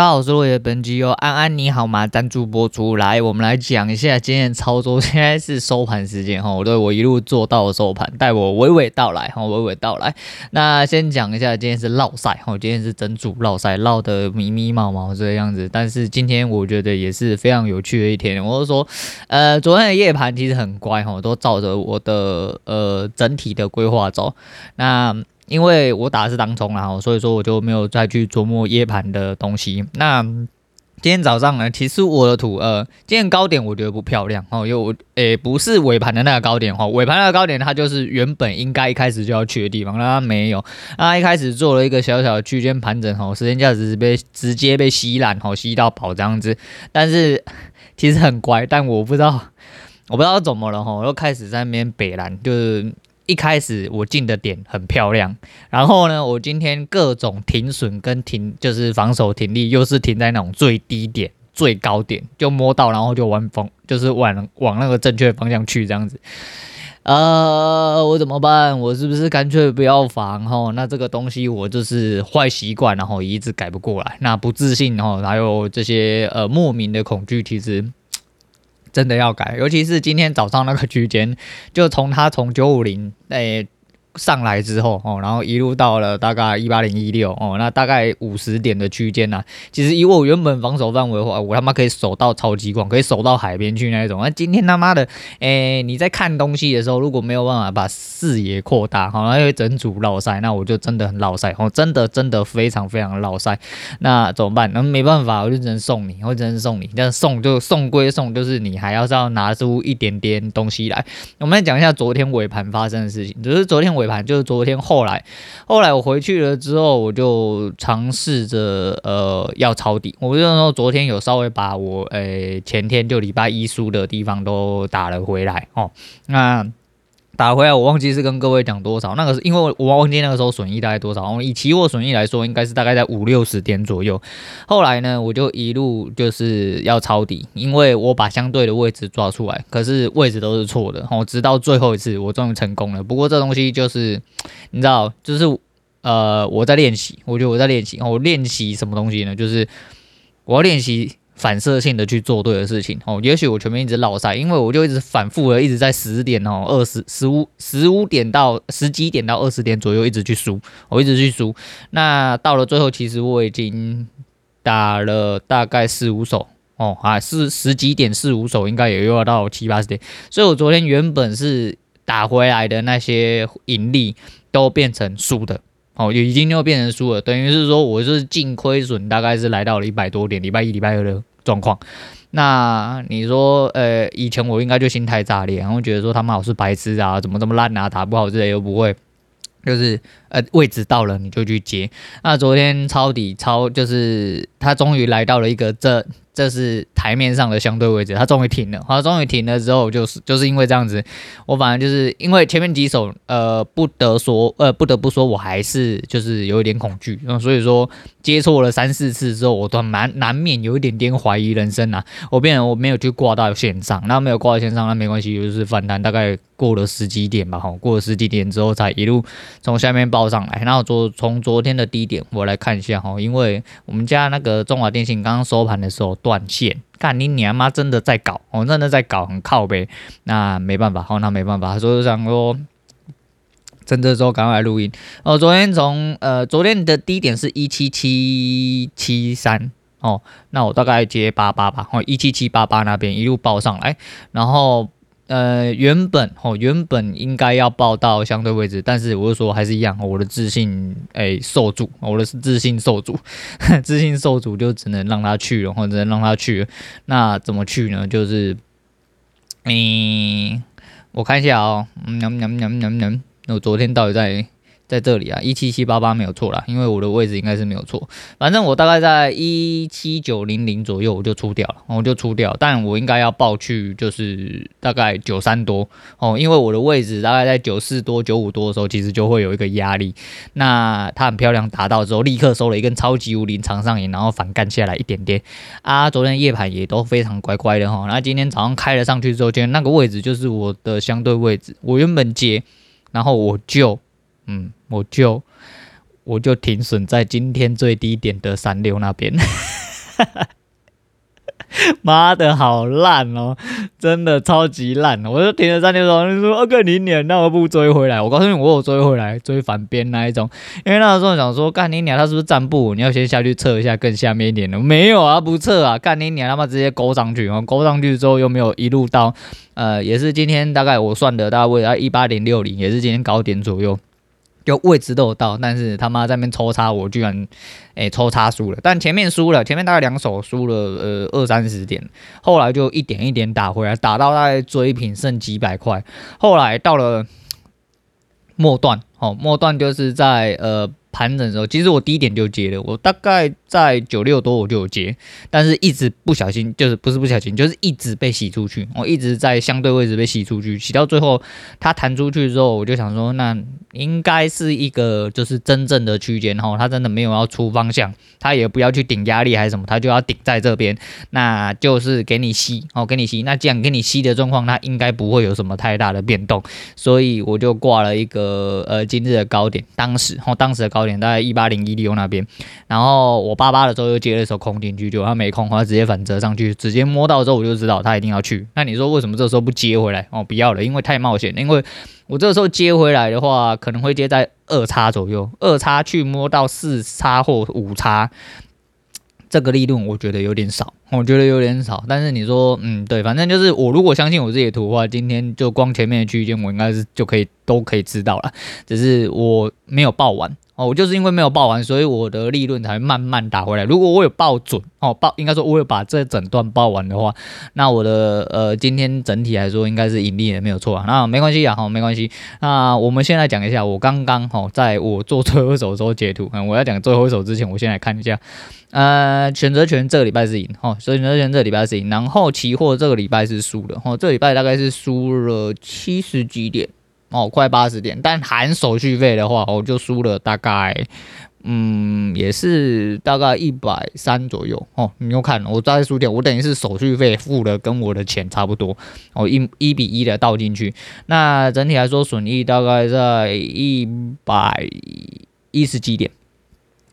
大家好，我是落叶，本集由安安你好吗赞助播出。来，我们来讲一下今天的操作。现在是收盘时间哈，我对我一路做到收盘，带我娓娓道来哈，娓娓道来。那先讲一下，今天是绕赛哈，今天是整组绕赛，绕得迷迷茫茫这个样子。但是今天我觉得也是非常有趣的一天。我就说，呃，昨天的夜盘其实很乖哈，都照着我的呃整体的规划走。那因为我打的是当冲啦，所以说我就没有再去琢磨夜盘的东西。那今天早上呢，其实我的图，呃，今天高点我觉得不漂亮哦，因为我诶不是尾盘的那个高点哈，尾盘那个高点它就是原本应该一开始就要去的地方，那它没有，那一开始做了一个小小的区间盘整哈，时间价值被直接被吸烂哈，吸到跑这样子，但是 其实很乖，但我不知道我不知道怎么了哈，我又开始在那边北蓝就是。一开始我进的点很漂亮，然后呢，我今天各种停损跟停就是防守停利，又是停在那种最低点、最高点，就摸到，然后就往方就是往往那个正确方向去这样子。呃，我怎么办？我是不是干脆不要防？哈，那这个东西我就是坏习惯，然后一直改不过来。那不自信，哈，还有这些呃莫名的恐惧，其实。真的要改，尤其是今天早上那个区间，就从他从九五零诶。上来之后哦，然后一路到了大概一八零一六哦，那大概五十点的区间呐。其实以我原本防守范围的话，我他妈可以守到超级广，可以守到海边去那一种。那今天他妈的，诶，你在看东西的时候，如果没有办法把视野扩大，好，因为整组绕赛，那我就真的很绕赛哦，真的真的非常非常绕赛。那怎么办？那没办法，我就只能送你，我只能送你。但送就送归送，就是你还要是要拿出一点点东西来。我们来讲一下昨天尾盘发生的事情，就是昨天尾。就是昨天后来，后来我回去了之后，我就尝试着呃要抄底。我就说昨天有稍微把我诶、前天就礼拜一输的地方都打了回来哦。那打回来，我忘记是跟各位讲多少，那个是因为我忘记那个时候损益大概多少。我以期货损益来说，应该是大概在五六十点左右。后来呢，我就一路就是要抄底，因为我把相对的位置抓出来，可是位置都是错的。哦，直到最后一次，我终于成功了。不过这东西就是你知道，就是呃，我在练习，我觉得我在练习。我练习什么东西呢？就是我要练习。反射性的去做对的事情哦，也许我前面一直落赛，因为我就一直反复的一直在十点哦、二十、十五、十五点到十几点到二十点左右一直去输，我一直去输。那到了最后，其实我已经打了大概四五手哦，啊，是十几点四五手，应该也又要到七八十点。所以我昨天原本是打回来的那些盈利都变成输的。哦，已经又变成输了，等于是说我是净亏损，大概是来到了一百多点，礼拜一、礼拜二的状况。那你说，呃，以前我应该就心态炸裂，然后觉得说他妈我是白痴啊，怎么这么烂啊，打不好之类又不会，就是呃位置到了你就去接。那昨天抄底抄，就是他终于来到了一个这。这是台面上的相对位置，它终于停了。它终于停了之后，就是就是因为这样子，我反正就是因为前面几手，呃，不得说，呃，不得不说，我还是就是有一点恐惧，嗯，所以说接错了三四次之后，我都难难免有一点点怀疑人生啊。我变成我没有去挂到线上，那没有挂到线上，那没关系，就是反弹大概过了十几点吧，哈，过了十几点之后才一路从下面报上来。然后昨从昨天的低点我来看一下哈，因为我们家那个中华电信刚刚收盘的时候。断线，看你娘妈！真的在搞，我、真的在搞，很靠呗。那没办法，好、哦，那没办法。所以想说，真的之后赶快录音。哦，昨天从呃，昨天的低点是一七七七三哦，那我大概接八八吧，哦，一七七八八那边一路报上来，然后。呃，原本哦，原本应该要报到相对位置，但是我就说还是一样，我的自信哎受阻，我的自信受阻，自信受阻就只能让他去了，或者只能让他去了。那怎么去呢？就是，嗯，我看一下哦，嗯，嗯嗯嗯嗯嗯，那我昨天到底在？在这里啊，一七七八八没有错啦，因为我的位置应该是没有错。反正我大概在一七九零零左右我就出掉了，我就出掉。但我应该要报去就是大概九三多哦，因为我的位置大概在九四多、九五多的时候，其实就会有一个压力。那它很漂亮，达到之后立刻收了一根超级无敌长上影，然后反干下来一点点啊。昨天夜盘也都非常乖乖的哈。那今天早上开了上去之后，今天那个位置就是我的相对位置，我原本接，然后我就。嗯，我就我就停损在今天最低点的三六那边，妈的好烂哦，真的超级烂！我就停了三天说，你说啊，干你娘，那我不追回来？我告诉你，我有追回来，追反边那一种。因为那时候想说，干你娘，他是不是站不稳？你要先下去测一下更下面一点的。没有啊，不测啊，干你娘，他妈直接勾上去，然后勾上去之后又没有一路到，呃，也是今天大概我算的大概位在一八零六零，也是今天高点左右。就位置都有到，但是他妈在那边抽插，我居然诶、抽插输了。但前面输了，前面大概两手输了呃二三十点，后来就一点一点打回来，打到大概追平剩几百块。后来到了末段，哦，末段就是在呃。盘整的时候，其实我低点就接了，我大概在九六多我就有接，但是一直不小心，就是不是不小心，就是一直被洗出去，我一直在相对位置被洗出去，洗到最后它弹出去之后，我就想说，那应该是一个就是真正的区间哈，它真的没有要出方向，它也不要去顶压力还是什么，它就要顶在这边，那就是给你吸哦，给你吸，那这样给你吸的状况，它应该不会有什么太大的变动，所以我就挂了一个呃今日的高点，当时哦当时的高。高点大概一八零一六那边，然后我八八的时候又接了一手空进去，就他没空，他直接反折上去，直接摸到之后我就知道他一定要去。那你说为什么这时候不接回来？哦，不要了，因为太冒险。因为我这时候接回来的话，可能会接在二叉左右，二叉去摸到四叉或五叉。这个利润我觉得有点少，我觉得有点少。但是你说，嗯，对，反正就是我如果相信我自己的图的话，今天就光前面的区间，我应该是就可以都可以知道了。只是我没有报完哦，我就是因为没有报完，所以我的利润才慢慢打回来。如果我有报准哦，报应该说我有把这整段报完的话，那我的呃今天整体来说应该是盈利的没有错啊。那没关系啊，好，没关系。那我们先来讲一下，我刚刚哈在我做最后一手的时候截图，嗯，我要讲最后一手之前，我先来看一下。呃，选择权这个礼拜是赢，哦，所以选择权这个礼拜是赢，然后期货这个礼拜是输的，哦，这个礼拜大概是输了七十几点，哦，快八十点，但含手续费的话，我，就输了大概，嗯，也是大概一百三左右，哦，你又看，我再输点，我等于是手续费付的跟我的钱差不多，哦，一一比一的倒进去，那整体来说损益大概在一百一十几点。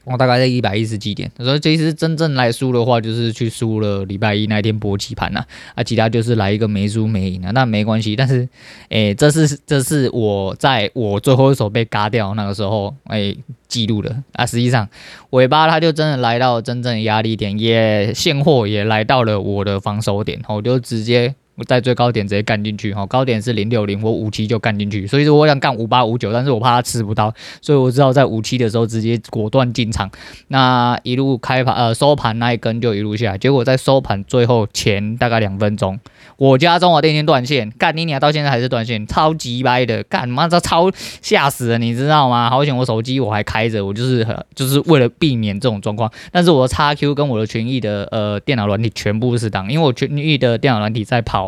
我大概在一百一十几点，所以其实真正来输的话，就是去输了礼拜一那天波期盘呐，啊，其他就是来一个没输没赢啊，那没关系。但是，诶、这是这是我在我最后一手被嘎掉那个时候，诶、记录的啊。实际上，尾巴它就真的来到真正压力点，也现货也来到了我的防守点，我就直接。我在最高点直接干进去，哈，高点是零六零，我五七就干进去，所以说我想干五八五九，但是我怕他吃不到，所以我知道在五七的时候直接果断进场，那一路开盘呃收盘那一根就一路下来，结果在收盘最后前大概两分钟，我家中华电信断线，干你娘到现在还是断线，超级歪的，干妈这超吓死了，你知道吗？好险我手机我还开着，我就是 就是为了避免这种状况，但是我的 XQ 跟我的群益的呃电脑软体全部是当，因为我群益的电脑软体在跑。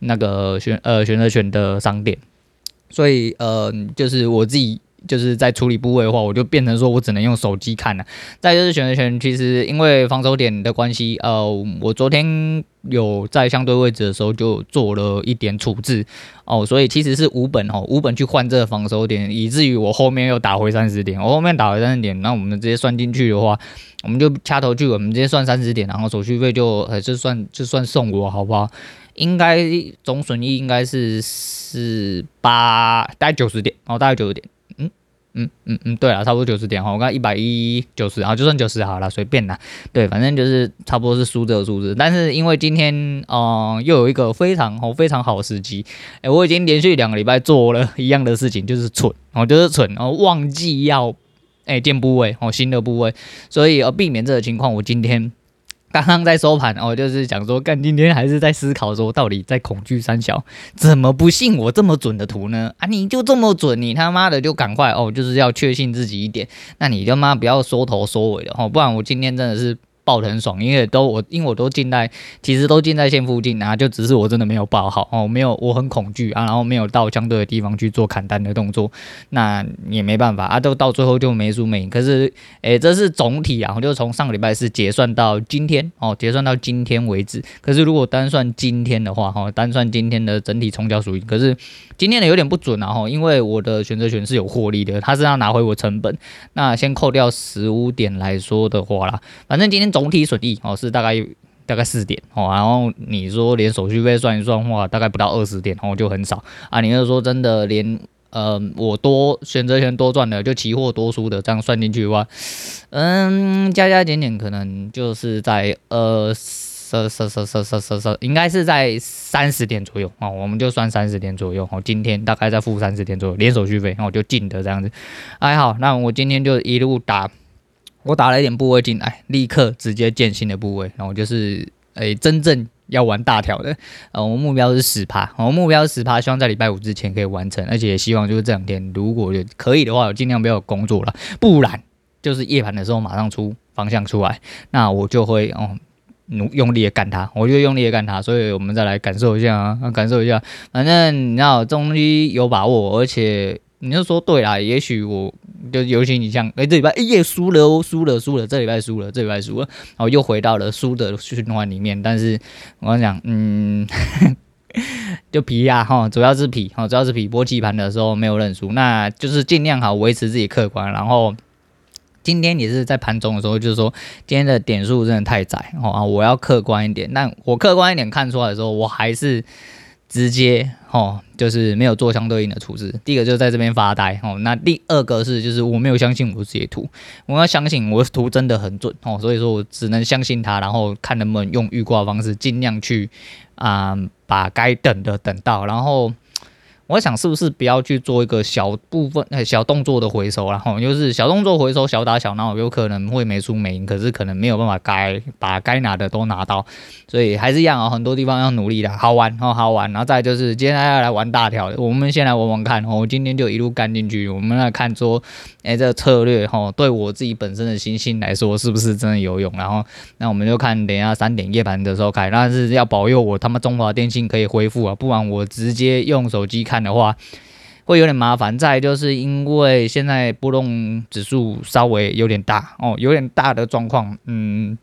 那个选呃选择权的商店，所以呃就是我自己就是在处理部位的话，我就变成说我只能用手机看了。再就是选择权，其实因为防守点的关系，呃，我昨天有在相对位置的时候就做了一点处置哦，所以其实是五本哦，五本去换这个防守点，以至于我后面又打回三十点，我后面打回三十点，那我们直接算进去的话，我们就掐头去尾，我们直接算三十点，然后手续费就还是算就算送我好不好？应该总损益应该是是八，大概九十点哦，大概九十点，嗯嗯嗯，对啊，差不多九十点哈，我刚一百一九十，然后就算九十好了，随便啦，对，反正就是差不多是输这个数字。但是因为今天嗯、又有一个非常好非常好时机，哎，我已经连续两个礼拜做了一样的事情，就是蠢哦，就是蠢，然后忘记要哎建部位哦，新的部位，所以呃避免这个情况，我今天。刚刚在收盘哦，就是想说，干今天还是在思考说，到底在恐惧三小，怎么不信我这么准的图呢？啊，你就这么准，你他妈的就赶快哦，就是要确信自己一点，那你他妈不要缩头缩尾的哦，不然我今天真的是。报得很爽，因为都我因为我都进在，其实都进在线附近啊，就只是我真的没有报好哦，没有我很恐惧啊，然后没有到相对的地方去做砍单的动作，那也没办法啊，都到最后就没输没赢。可是诶、这是总体啊，我就从上个礼拜四结算到今天哦，结算到今天为止。可是如果单算今天的话哈，单算今天的整体冲交属性，可是今天的有点不准啊哈，因为我的选择权是有获利的，它是要拿回我成本。那先扣掉十五点来说的话啦，反正今天。总体损益哦是大概大概四点哦，然后你说连手续费算一算的话，大概不到二十点哦，就很少啊。你要说真的连呃我多选择权多赚的，就期货多输的这样算进去的话，嗯，加加减减可能就是在呃。十十十十十十十，应该是在三十点左右哦，我们就算三十点左右哦。今天大概在负三十点左右，连手续费，然后就进的这样子。还好，那我今天就一路打，我打了一点部位进来，立刻直接建新的部位，然后就是诶、真正要玩大条的，呃，我目标是十趴，我目标是十趴，希望在礼拜五之前可以完成，而且也希望就是这两天如果可以的话，我尽量不要有工作了，不然就是夜盘的时候马上出方向出来，那我就会哦。努用力的干它，我就用力的干它，所以我们再来感受一下啊，感受一下。反正你知道，这东西有把握，而且你就说对啦，也许我就尤其你像，哎、这礼拜哎也输了哦，输了输了，这礼拜输了，这礼拜输了，然后又回到了输的循环里面。但是我跟你讲，嗯，就皮呀哈，主要是皮，哈，主要是皮。波起盘的时候没有认输，那就是尽量好维持自己客观，然后。今天也是在盘中的时候，就是说今天的点数真的太窄哦，我要客观一点。但我客观一点看出来的时候，我还是直接哦，就是没有做相对应的处置。第一个就是在这边发呆哦，那第二个是就是我没有相信我自己的图，我要相信我的图真的很准哦，所以说我只能相信它，然后看能不能用预挂方式尽量去啊、把该等的等到，然后。我想是不是不要去做一个小部分、小动作的回收，然后就是小动作回收，小打小闹，有可能会没输没赢，可是可能没有办法该把该拿的都拿到，所以还是一样啊，很多地方要努力的，好玩哦，好玩。然后再就是接下来要来玩大条，我们先来玩玩看，我今天就一路干进去，我们来看说，哎，这个策略哈，对我自己本身的信心来说是不是真的有用？然后那我们就看等一下三点夜盘的时候开，但是要保佑我他妈中华电信可以恢复啊，不然我直接用手机看。的话会有点麻烦，再就是因为现在波动指数稍微有点大哦，有点大的状况，嗯，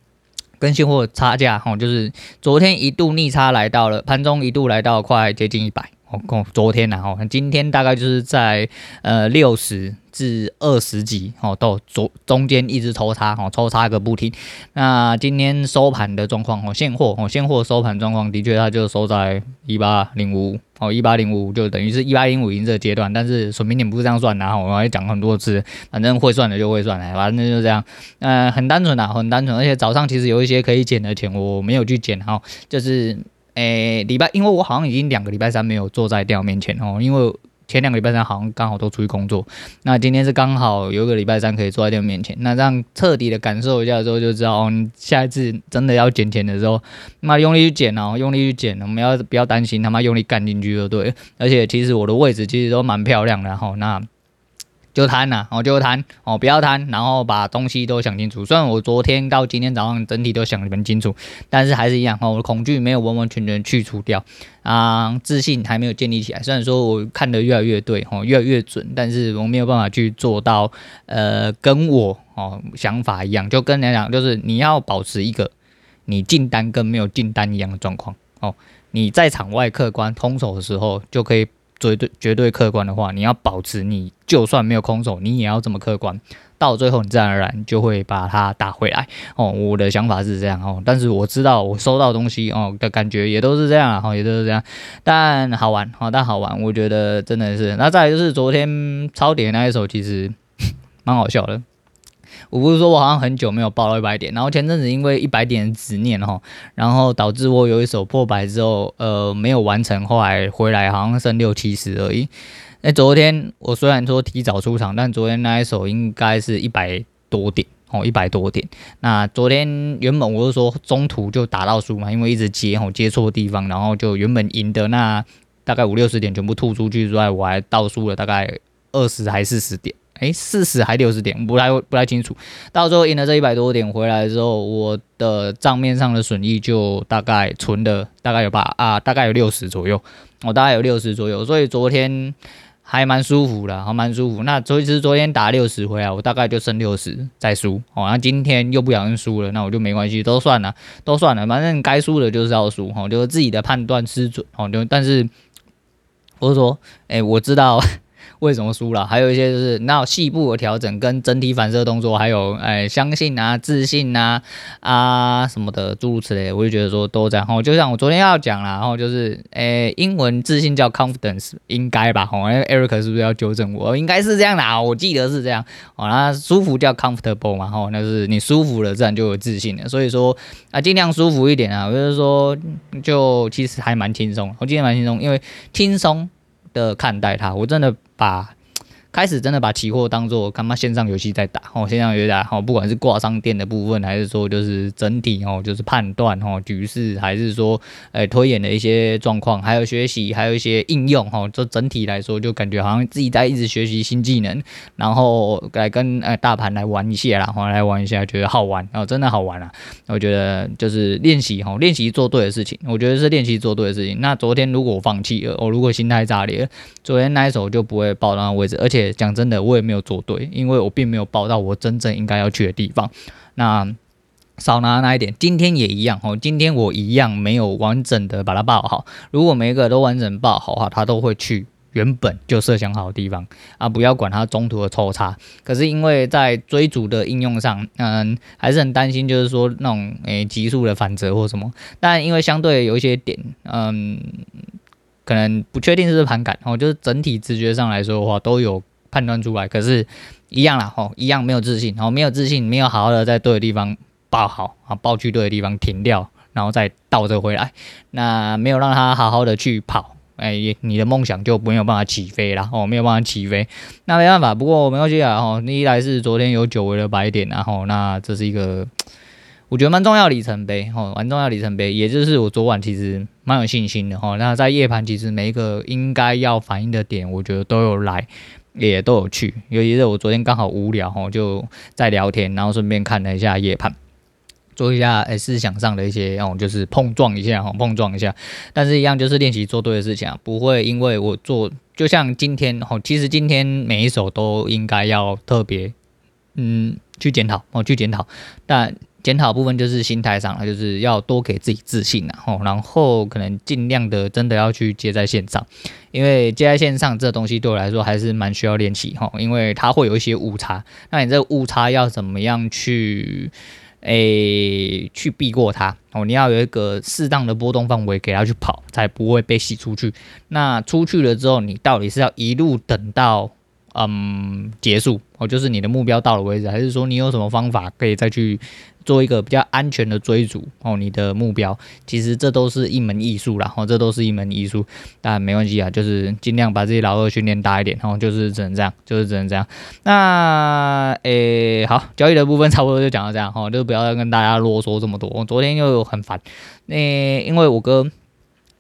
跟现货差价哦，就是昨天一度逆差来到了盘中一度来到快接近一百哦，昨天然后今天大概就是在呃六十。至二十几哦，到中中间一直抽插哦，抽插个不停。那今天收盘的状况哦，现货哦，现货收盘状况的确它就收在一八零五哦，一八零五就等于是一八零五零这个阶段，但是说明点不是这样算的，然后我还讲很多次，反正会算的就会算，反正就这样。呃，很单纯啊，很单纯，而且早上其实有一些可以减的钱，我没有去减哈，就是诶礼拜，因为我好像已经两个礼拜三没有坐在电脑面前哦，因为。前两个礼拜三好像刚好都出去工作，那今天是刚好有一个礼拜三可以坐在电脑面前，那这样彻底的感受一下之后就知道，哦，你下一次真的要捡钱的时候，那用力去捡哦，用力去捡，我们要不要担心他妈用力干进去就对，而且其实我的位置其实都蛮漂亮的哈，那。就贪呐，哦，就贪哦，不要贪，然后把东西都想清楚。虽然我昨天到今天早上整体都想得很清楚，但是还是一样哦，我的恐惧没有完完全全去除掉啊，自信还没有建立起来。虽然说我看得越来越对，哦，越来越准，但是我没有办法去做到，呃，跟我哦想法一样，就跟人讲，就是你要保持一个你进单跟没有进单一样的状况哦。你在场外客观空手的时候就可以。绝对绝对客观的话，你要保持你就算没有空手，你也要这么客观，到最后你自然而然就会把它打回来哦。我的想法是这样哦，但是我知道我收到东西哦的感觉也都是这样哦，也都是这样，但好玩哦，但好玩，我觉得真的是。那再就是昨天抄底那一手，其实 蛮好笑的。我不是说我好像很久没有报到一百点，然后前阵子因为一百点的执念哦，然后导致我有一手破百之后，呃，没有完成，后来回来好像剩六七十而已。那昨天我虽然说提早出场，但昨天那一手应该是一百多点哦，一百多点。那昨天原本我是说中途就打到输嘛，因为一直接哦接错地方，然后就原本赢的那大概五六十点全部吐出去之外，我还倒输了大概二十还是四十点。诶，四十还六十点，不太不太清楚。到最后赢了这一百多点回来之后，我的账面上的损益就大概存的大概有八啊，大概有六十左右。我、大概有六十左右，所以昨天还蛮舒服的，还蛮舒服。那所以其实昨天打六十回来，我大概就剩六十再输。哦，那今天又不小心输了，那我就没关系，都算了，都算了，反正该输的就是要输。哦，就是自己的判断失准。哦，就但是我是说，诶，我知道。为什么输了，还有一些就是那细部的调整跟整体反射动作，还有哎相信啊、自信啊啊什么的诸如此类，我就觉得说都这样。哦，就像我昨天要讲啦，然后就是哎英文自信叫 confidence，应该吧？吼，那个 Eric 是不是要纠正我？应该是这样的，我记得是这样。哦，那舒服叫 comfortable 嘛，哦，那是你舒服了，自然就有自信了。所以说啊，尽量舒服一点啊，就是说就其实还蛮轻松，我今天蛮轻松，因为轻松。的看待他，我真的把。开始真的把期货当做干嘛线上游戏在打哦，线上游戏打哦，不管是挂商店的部分，还是说就是整体哦，就是判断哦局势，还是说呃推演的一些状况，还有学习，还有一些应用哦，就整体来说就感觉好像自己在一直学习新技能，然后来跟呃大盘来玩一下啦，来玩一下，觉得好玩哦，真的好玩啊！我觉得就是练习哈，练习做对的事情，我觉得是练习做对的事情。那昨天如果我放弃了，我如果心态炸裂，昨天那一手就不会报到那位置，而且讲真的，我也没有做对，因为我并没有报到我真正应该要去的地方。那少拿那一点，今天也一样哦。今天我一样没有完整的把它报好。如果每一个都完整报好的话，他都会去原本就设想好的地方啊，不要管它中途的抽插。可是因为在追逐的应用上，嗯，还是很担心，就是说那种诶急速的反折或什么。但因为相对有一些点，嗯，可能不确定是不是盘感哦，就是整体直觉上来说的话，都有。判断出来，可是，一样啦，吼，一样没有自信，吼，没有自信，没有好好的在对的地方抱好啊，抱去对的地方停掉，然后再倒着回来，那没有让他好好的去跑，哎、欸，你的梦想就没有办法起飞了，哦，没有办法起飞，那没办法，不过没关系啊，吼，一来是昨天有久违的白点，然后那这是一个我觉得蛮重要里程碑，吼，蛮重要里程碑，也就是我昨晚其实蛮有信心的，吼，那在夜盘其实每一个应该要反应的点，我觉得都有来。也都有去，尤其是我昨天刚好无聊吼，就在聊天，然后顺便看了一下夜盘，做一下诶思想上的一些哦，就是碰撞一下哈，碰撞一下。但是，一样就是练习做对的事情啊，不会因为我做，就像今天吼，其实今天每一手都应该要特别嗯去检讨哦，去检讨，但。检讨部分就是心态上，就是要多给自己自信然后，然后可能尽量的真的要去接在线上，因为接在线上这东西对我来说还是蛮需要练习哈，因为它会有一些误差，那你这个误差要怎么样去诶去避过它哦？你要有一个适当的波动范围给它去跑，才不会被吸出去。那出去了之后，你到底是要一路等到？嗯，结束哦，就是你的目标到了为止，还是说你有什么方法可以再去做一个比较安全的追逐哦？你的目标其实这都是一门艺术啦，哦，这都是一门艺术，但没关系啊，就是尽量把自己老二训练大一点，哦，就是只能这样，就是只能这样。那诶、好，交易的部分差不多就讲到这样，哦，就不要再跟大家啰嗦这么多。我昨天又很烦，那、因为我哥。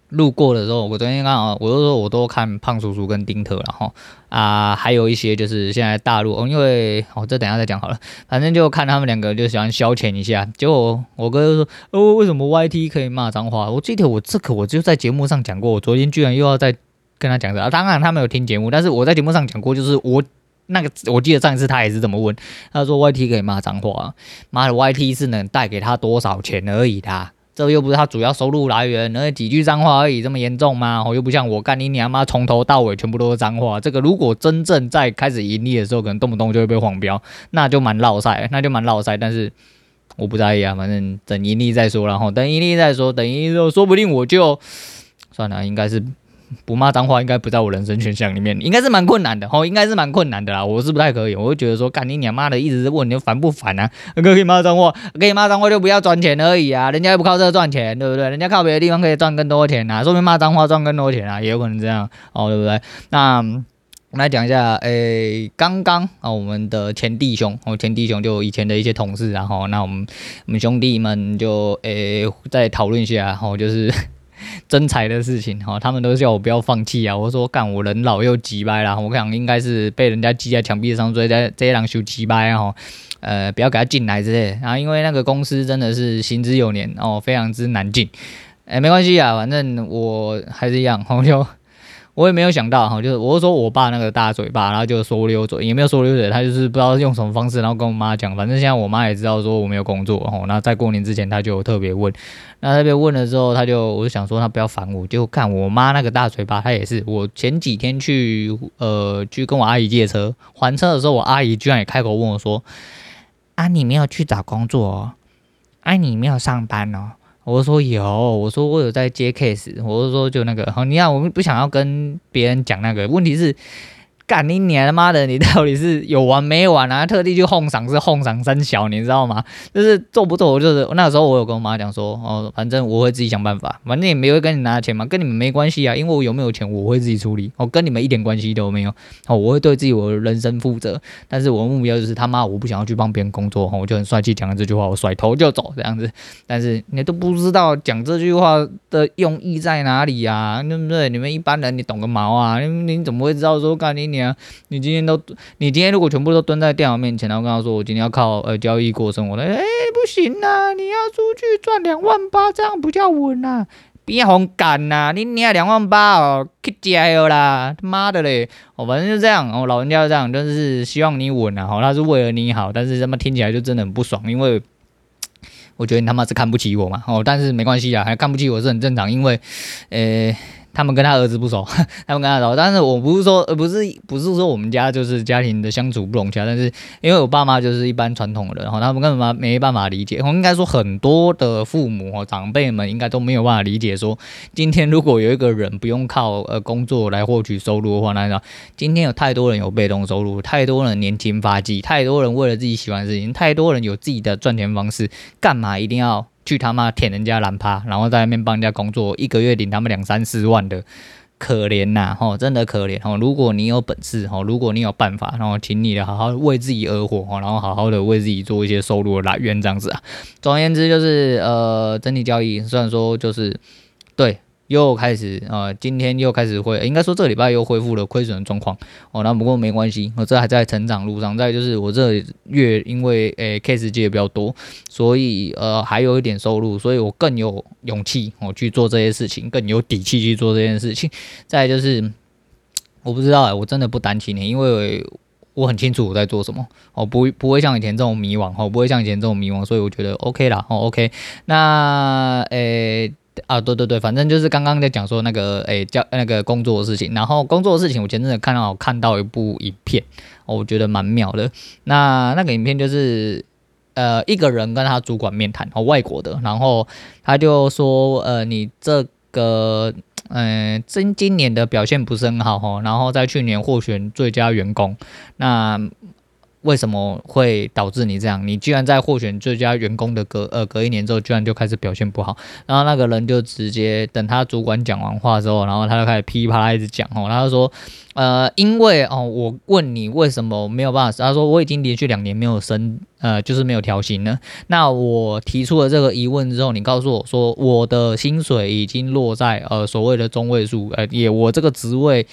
路过的时候，我昨天刚好，我都说我都看胖叔叔跟丁特，然后啊，还有一些就是现在大陆，因为哦，这等下再讲好了，反正就看他们两个就喜欢消遣一下。结果我哥就说，哦，为什么 YT 可以骂脏话？我记得我这个我就在节目上讲过，我昨天居然又要再跟他讲这，啊，当然他没有听节目，但是我在节目上讲过，就是我那个我记得上一次他也是这么问，他说 YT 可以骂脏话，妈的 YT 是能带给他多少钱而已的。这又不是他主要收入来源，那几句脏话而已，这么严重吗？我，又不像我干你娘妈，从头到尾全部都是脏话。这个如果真正在开始盈利的时候，可能动不动就会被黄标，那就蛮落赛，那就蛮落赛。但是我不在意啊，反正等盈利再说，然后等盈利再说，等盈利之后，说不定我就算了，应该是。不骂脏话应该不在我人生选项里面，应该是蛮困难的哦，应该是蛮困难的啦。我是不太可以，我会觉得说，干你娘妈的，一直问你烦不烦啊？可以骂脏话，可以骂脏话就不要赚钱而已啊，人家又不靠这个赚钱，对不对？人家靠别的地方可以赚更多钱啊，说明骂脏话赚更多钱啊，也有可能这样哦，对不对？那我们来讲一下，诶，刚刚啊，我们的前弟兄哦，前弟兄就以前的一些同事，然后那我们我们兄弟们就诶再讨论一下，然后就是。真才的事情哈，他们都叫我不要放弃啊。我说干，我人老又急掰啦，我想应该是被人家挤在墙壁上，所以在这些人修急掰哦。呃，不要给他进来之类。然后因为那个公司真的是行之有年哦，非常之难进。哎，没关系啊，反正我还是一样，我就我也没有想到哈，就是我是说我爸那个大嘴巴，然后就说溜嘴，也没有说溜嘴，他就是不知道用什么方式，然后跟我妈讲，反正现在我妈也知道说我没有工作哈，那在过年之前他就特别问，那特别问了之后，他就我就想说他不要烦我，就看我妈那个大嘴巴，他也是，我前几天去呃去跟我阿姨借车还车的时候，我阿姨居然也开口问我说，啊你没有去找工作哦？啊，你没有上班哦？我说有，我说我有在接 case，我就说就那个，好，你看我们不想要跟别人讲那个，问题是。干你娘他妈的！你到底是有完没完啊？特地去哄嗓是哄嗓三小，你知道吗？就是做不做，我就是那时候我有跟我妈讲说，哦，反正我会自己想办法，反正也没有跟你拿钱嘛，跟你们没关系啊，因为我有没有钱我会自己处理，哦，跟你们一点关系都没有，哦，我会对自己我的人生负责，但是我的目标就是他妈我不想要去帮别人工作，哦，我就很帅气讲了这句话，我甩头就走这样子，但是你都不知道讲这句话的用意在哪里呀，啊？对不对？你们一般人你懂个毛啊？你你怎么会知道说干你娘？你今天都，你今天如果全部都蹲在电脑面前，然后跟他说我今天要靠呃交易过生活的，哎、不行呐，你要出去赚两万八，这样不叫稳呐，别红干呐，你你要两万八哦，去加油啦，他妈的嘞，哦，反正就这样，哦，老人家就这样，就是希望你稳啊，哦，他是为了你好，但是他妈听起来就真的很不爽，因为我觉得你他妈是看不起我嘛，哦，但是没关系啊，还看不起我是很正常，因为，呃、他们跟他儿子不熟，他们跟他熟，但是我不是说，呃，不是，不是说我们家就是家庭的相处不融洽，但是因为我爸妈就是一般传统的人，哈，他们根本没办法理解。我应该说很多的父母，长辈们应该都没有办法理解，说今天如果有一个人不用靠呃工作来获取收入的话，那今天有太多人有被动收入，太多人年轻发迹，太多人为了自己喜欢的事情，太多人有自己的赚钱方式，干嘛一定要？去他妈舔人家蓝趴，然后在外面帮人家工作，一个月领他们两三四万的，可怜呐，吼，真的可怜吼。如果你有本事吼，如果你有办法，然后请你的好好为自己而活吼，然后好好的为自己做一些收入的来源，这样子啊。总而言之，就是呃，整体交易虽然说就是对。又开始啊、呃，今天又开始会，应该说这个礼拜又恢复了亏损的状况哦。那不过没关系，我这还在成长路上。再就是我这月因为诶、欸、case 接的比较多，所以呃还有一点收入，所以我更有勇气我、哦、去做这些事情，更有底气去做这件事情。再就是我不知道哎，我真的不担心你，因为我很清楚我在做什么，哦、不不会像以前这种迷惘，哦不会像以前这种迷惘，所以我觉得 OK 啦，哦 OK。那诶。啊，对对对，反正就是刚刚在讲说那个，诶，叫那个工作的事情。然后工作的事情，我前阵子看到看到一部影片，我觉得蛮妙的。那那个影片就是，呃，一个人跟他主管面谈，哦，外国的，然后他就说，呃，你这个，嗯、今今年的表现不是很好，哦，然后在去年获选最佳员工，那。为什么会导致你这样？你居然在获选最佳员工的隔呃隔一年之后，居然就开始表现不好。然后那个人就直接等他主管讲完话之后，然后他就开始噼里啪啦一直讲哦，他就说呃，因为哦，我问你为什么没有办法？他说我已经连续两年没有升呃，就是没有调薪了。那我提出了这个疑问之后，你告诉我说我的薪水已经落在呃所谓的中位数，呃也我这个职位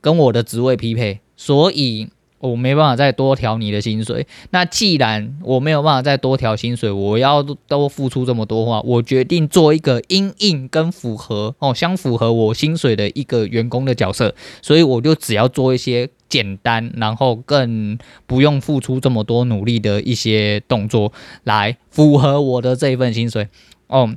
跟我的职位匹配，所以。我没办法再多调你的薪水。那既然我没有办法再多调薪水，我要都付出这么多话，我决定做一个因应跟符合哦相符合我薪水的一个员工的角色。所以我就只要做一些简单，然后更不用付出这么多努力的一些动作，来符合我的这一份薪水哦。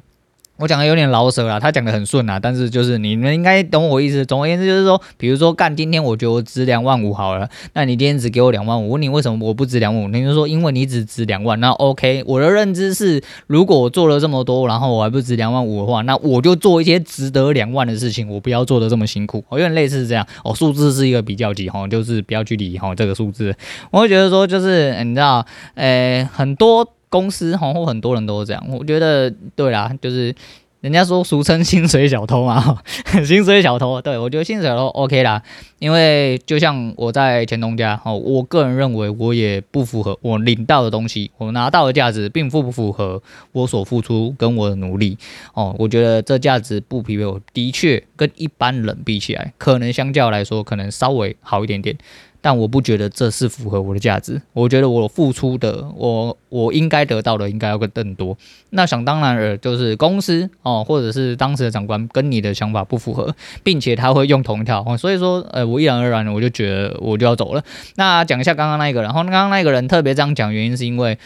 我讲的有点老舍了，他讲的很顺啊，但是就是你们应该懂我意思。总而言之就是说，比如说干今天我觉得我值两万五好了，那你今天只给我两万五，问你为什么我不值两万五？你就说因为你只值两万，那 OK。我的认知是，如果我做了这么多，然后我还不值两万五的话，那我就做一些值得两万的事情，我不要做的这么辛苦。我有点类似这样哦，数字是一个比较级哈，就是不要去理哈这个数字。我会觉得说就是你知道，诶、很多。公司好像很多人都是这样，我觉得对啦，就是人家说俗称薪水小偷嘛，薪水小偷，对，我觉得薪水小偷 OK 啦，因为就像我在前东家哦，我个人认为我也不符合我领到的东西，我拿到的价值并不符合我所付出跟我的努力哦，我觉得这价值不匹配，我的确跟一般人比起来，可能相较来说可能稍微好一点点。但我不觉得这是符合我的价值。我觉得我付出的，我我应该得到的应该要更多。那想当然了，就是公司哦，或者是当时的长官跟你的想法不符合，并且他会用同一套，所以说，呃，我一然而然的我就觉得我就要走了。那讲一下刚刚那一个，然后刚刚那个人特别这样讲，原因是因为，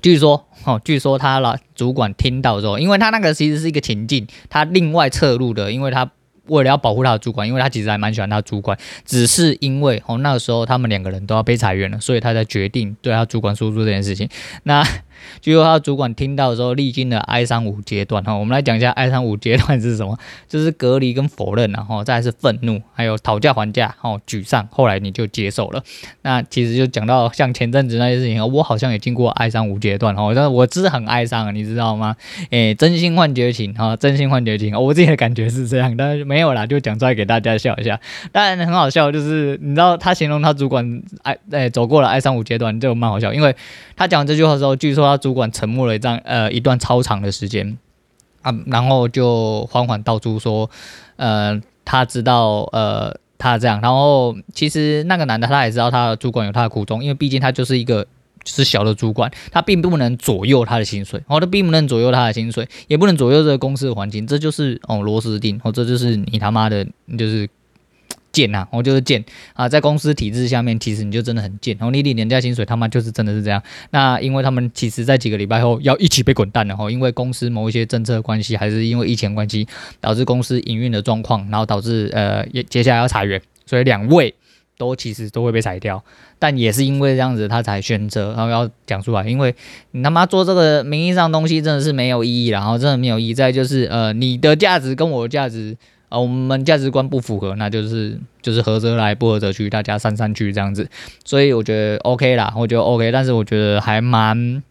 据说哦，据说他老主管听到之后，因为他那个其实是一个情境，他另外侧录的，因为他。为了要保护他的主管，因为他其实还蛮喜欢他的主管，只是因为哦那个时候他们两个人都要被裁员了，所以他才决定对他主管说出这件事情。那据说他主管听到的时候，历经了哀伤五阶段哈。我们来讲一下哀伤五阶段是什么，就是隔离跟否认，然后再是愤怒，还有讨价还价，哦沮丧，后来你就接受了。那其实就讲到像前阵子那些事情，我好像也经过哀伤五阶段哦，但是我是很哀伤啊，你知道吗？诶，真心换绝情哈，真心换绝情，我自己的感觉是这样，但是没有啦，就讲出来给大家笑一下。当然很好笑，就是你知道他形容他主管哀诶走过了哀伤五阶段，就蛮好笑，因为他讲这句话的时候，据说他主管沉默了。一段呃一段超长的时间啊，然后就缓缓道出说，呃，他知道呃他这样，然后其实那个男的他也知道他的主管有他的苦衷，因为毕竟他就是一个是小的主管，他并不能左右他的薪水，哦，他并不能左右他的薪水，也不能左右这个公司的环境，这就是哦螺丝钉，哦，这就是你他妈的，就是。贱呐，我就是贱啊！在公司体制下面，其实你就真的很贱。然后你领人家薪水，他妈就是真的是这样。那因为他们其实，在几个礼拜后要一起被滚蛋了哈，因为公司某一些政策关系，还是因为疫情关系，导致公司营运的状况，然后导致呃，接下来要裁员，所以两位都其实都会被裁掉。但也是因为这样子，他才选择然后要讲出来，因为你他妈做这个名义上东西真的是没有意义，然后真的没有意义。再就是呃，你的价值跟我的价值。啊，我们价值观不符合，那就是就是合则来，不合则去，大家散散去这样子。所以我觉得 OK 啦，我觉得 OK，但是我觉得还蛮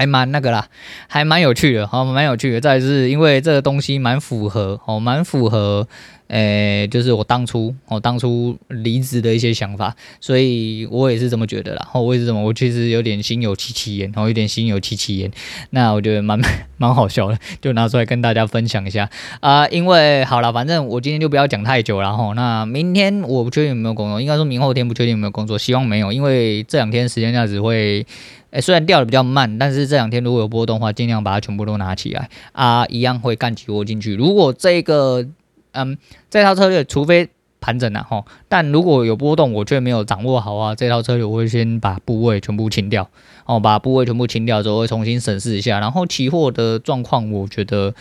还蛮那个啦，还蛮有趣的，好，蛮有趣的。再是因为这个东西蛮符合，哦，蛮符合。诶、就是我当初我当初离职的一些想法，所以我也是这么觉得啦。哦我也是这么，我其实有点心有戚戚焉，然后有点心有戚戚焉。那我觉得蛮 蛮好笑的，就拿出来跟大家分享一下啊、因为好了，反正我今天就不要讲太久了哈。那明天我不确定有没有工作，应该说明后天不确定有没有工作，希望没有，因为这两天时间价值会，哎、虽然掉的比较慢，但是这两天如果有波动的话，尽量把它全部都拿起来啊，一样会干起货进去。如果这个嗯，这套策略除非盘整了哈，但如果有波动，我却没有掌握好啊，这套策略我会先把部位全部清掉，哦，把部位全部清掉之后，会重新审视一下，然后期货的状况，我觉得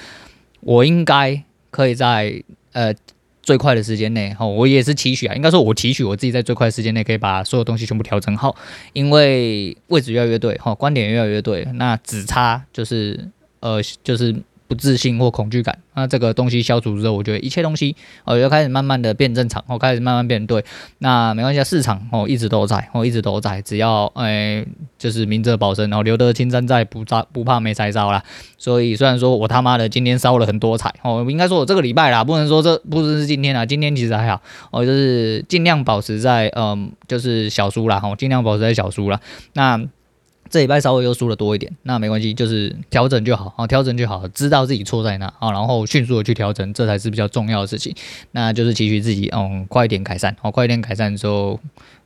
我应该可以在呃最快的时间内，哈，我也是期许啊，应该说我期许我自己在最快的时间内可以把所有东西全部调整好，因为位置越来越对，哈，观点越来越对，那只差就是呃就是。不自信或恐惧感，那这个东西消除之后，我觉得一切东西哦，就开始慢慢的变正常，哦，开始慢慢变对。那没关系，市场哦一直都在，哦一直都在，只要哎就是明哲保身，然后留得青山在，不怕不怕没柴烧啦。所以虽然说我他妈的今天烧了很多柴哦，应该说我这个礼拜啦，不能说这不只是今天啦，今天其实还好哦，就是尽量保持在嗯就是小输啦，哦尽量保持在小输啦。那。这礼拜稍微又输了多一点，那没关系，就是调整就好，好，调整就好，知道自己错在哪，啊，然后迅速的去调整，这才是比较重要的事情。那就是期许自己，嗯，快一点改善，好，快一点改善之后。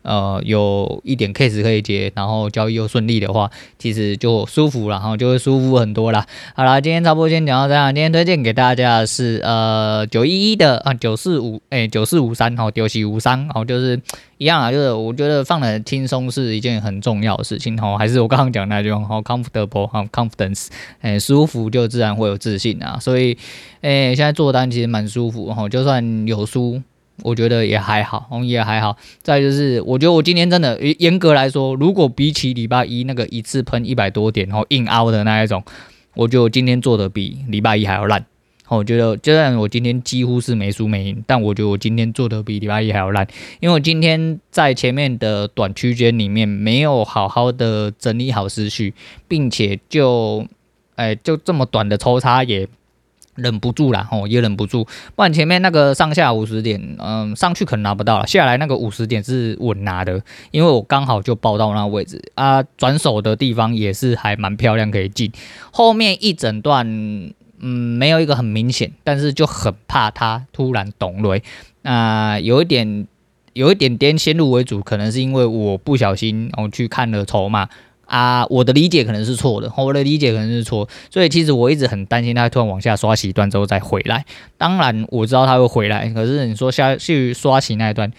呃，有一点 case 可以接，然后交易又顺利的话，其实就舒服了，然后就会舒服很多啦。好啦，今天差不多先讲到这样。今天推荐给大家的是呃九一一的啊九四五哎九四五三好九四五三哦就是一样啊，就是我觉得放得很轻松是一件很重要的事情哈，还是我刚刚讲那句话好 comfortable 哈 confidence 哎舒服就自然会有自信啊，所以哎现在做单其实蛮舒服哈，就算有输。我觉得也还好，红也还好。再就是，我觉得我今天真的严格来说，如果比起礼拜一那个一次喷一百多点然后硬凹的那一种，我觉得我今天做的比礼拜一还要烂。我觉得，就算我今天几乎是没输没赢，但我觉得我今天做的比礼拜一还要烂，因为我今天在前面的短区间里面没有好好的整理好思绪，并且就，哎，就这么短的抽插也。忍不住啦，吼，也忍不住，不然前面那个上下五十点，嗯，上去可能拿不到了，下来那个五十点是稳拿的，因为我刚好就报到那位置啊，转手的地方也是还蛮漂亮，可以进。后面一整段，嗯，没有一个很明显，但是就很怕它突然懂雷，啊，有一点。有一点点先入为主，可能是因为我不小心我去看了筹码啊，我的理解可能是错的，我的理解可能是错，所以其实我一直很担心它突然往下刷起一段之后再回来。当然我知道它会回来，可是你说下去刷起那一段。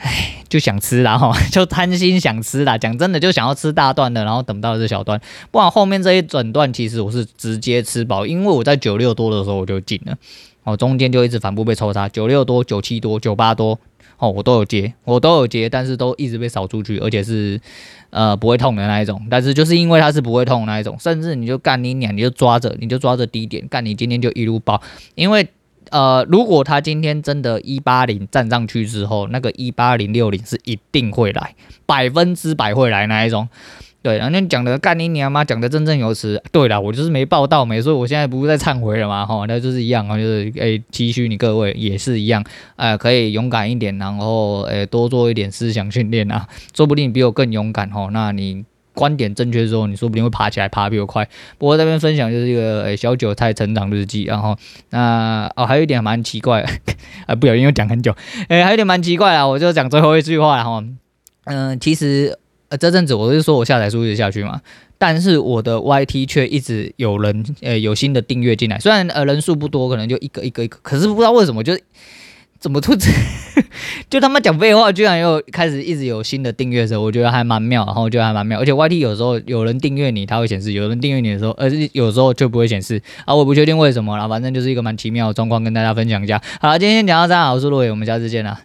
唉，就想吃啦哈，就贪心想吃啦。讲真的，就想要吃大段的，然后等到这小段，不然后面这一整段其实我是直接吃饱，因为我在九六多的时候我就进了，哦，中间就一直反复被抽查，九六多、九七多、九八多，哦，我都有接，我都有接，但是都一直被扫出去，而且是呃不会痛的那一种。但是就是因为它是不会痛的那一种，甚至你就干你两，你就抓着，你就抓着低点干，你今天就一路爆，因为。呃，如果他今天真的一八零站上去之后，那个一八零六零是一定会来，百分之百会来那一种。对，然后你讲的干你娘妈，讲的振振有词。对了，我就是没报到没，所以我现在不是在忏悔了吗？哈，那就是一样啊，就是诶，期许你各位也是一样，呃，可以勇敢一点，然后诶，多做一点思想训练啊，说不定比我更勇敢哈。那你。观点正确之后，你说不定会爬起来，爬比我快。不过这边分享就是一个、小韭菜成长日记，然后那哦还有一点蛮奇怪，啊不小心又讲很久，诶、还有点蛮奇怪啊，我就讲最后一句话了哈嗯、其实呃这阵子我是说我下载数一直下去嘛，但是我的 YT 却一直有人呃、有新的订阅进来，虽然呃人数不多，可能就一个一个一个，可是不知道为什么就。怎么突然 就他妈讲废话，居然又开始一直有新的订阅的时候，我觉得还蛮妙，然后我觉得还蛮妙。而且 YT 有时候有人订阅你，它会显示；有人订阅你的时候，而呃，有时候就不会显示。啊，我不确定为什么啦，反正就是一个蛮奇妙的状况，跟大家分享一下。好了，今天讲到这，我是路伟，我们下次见啦。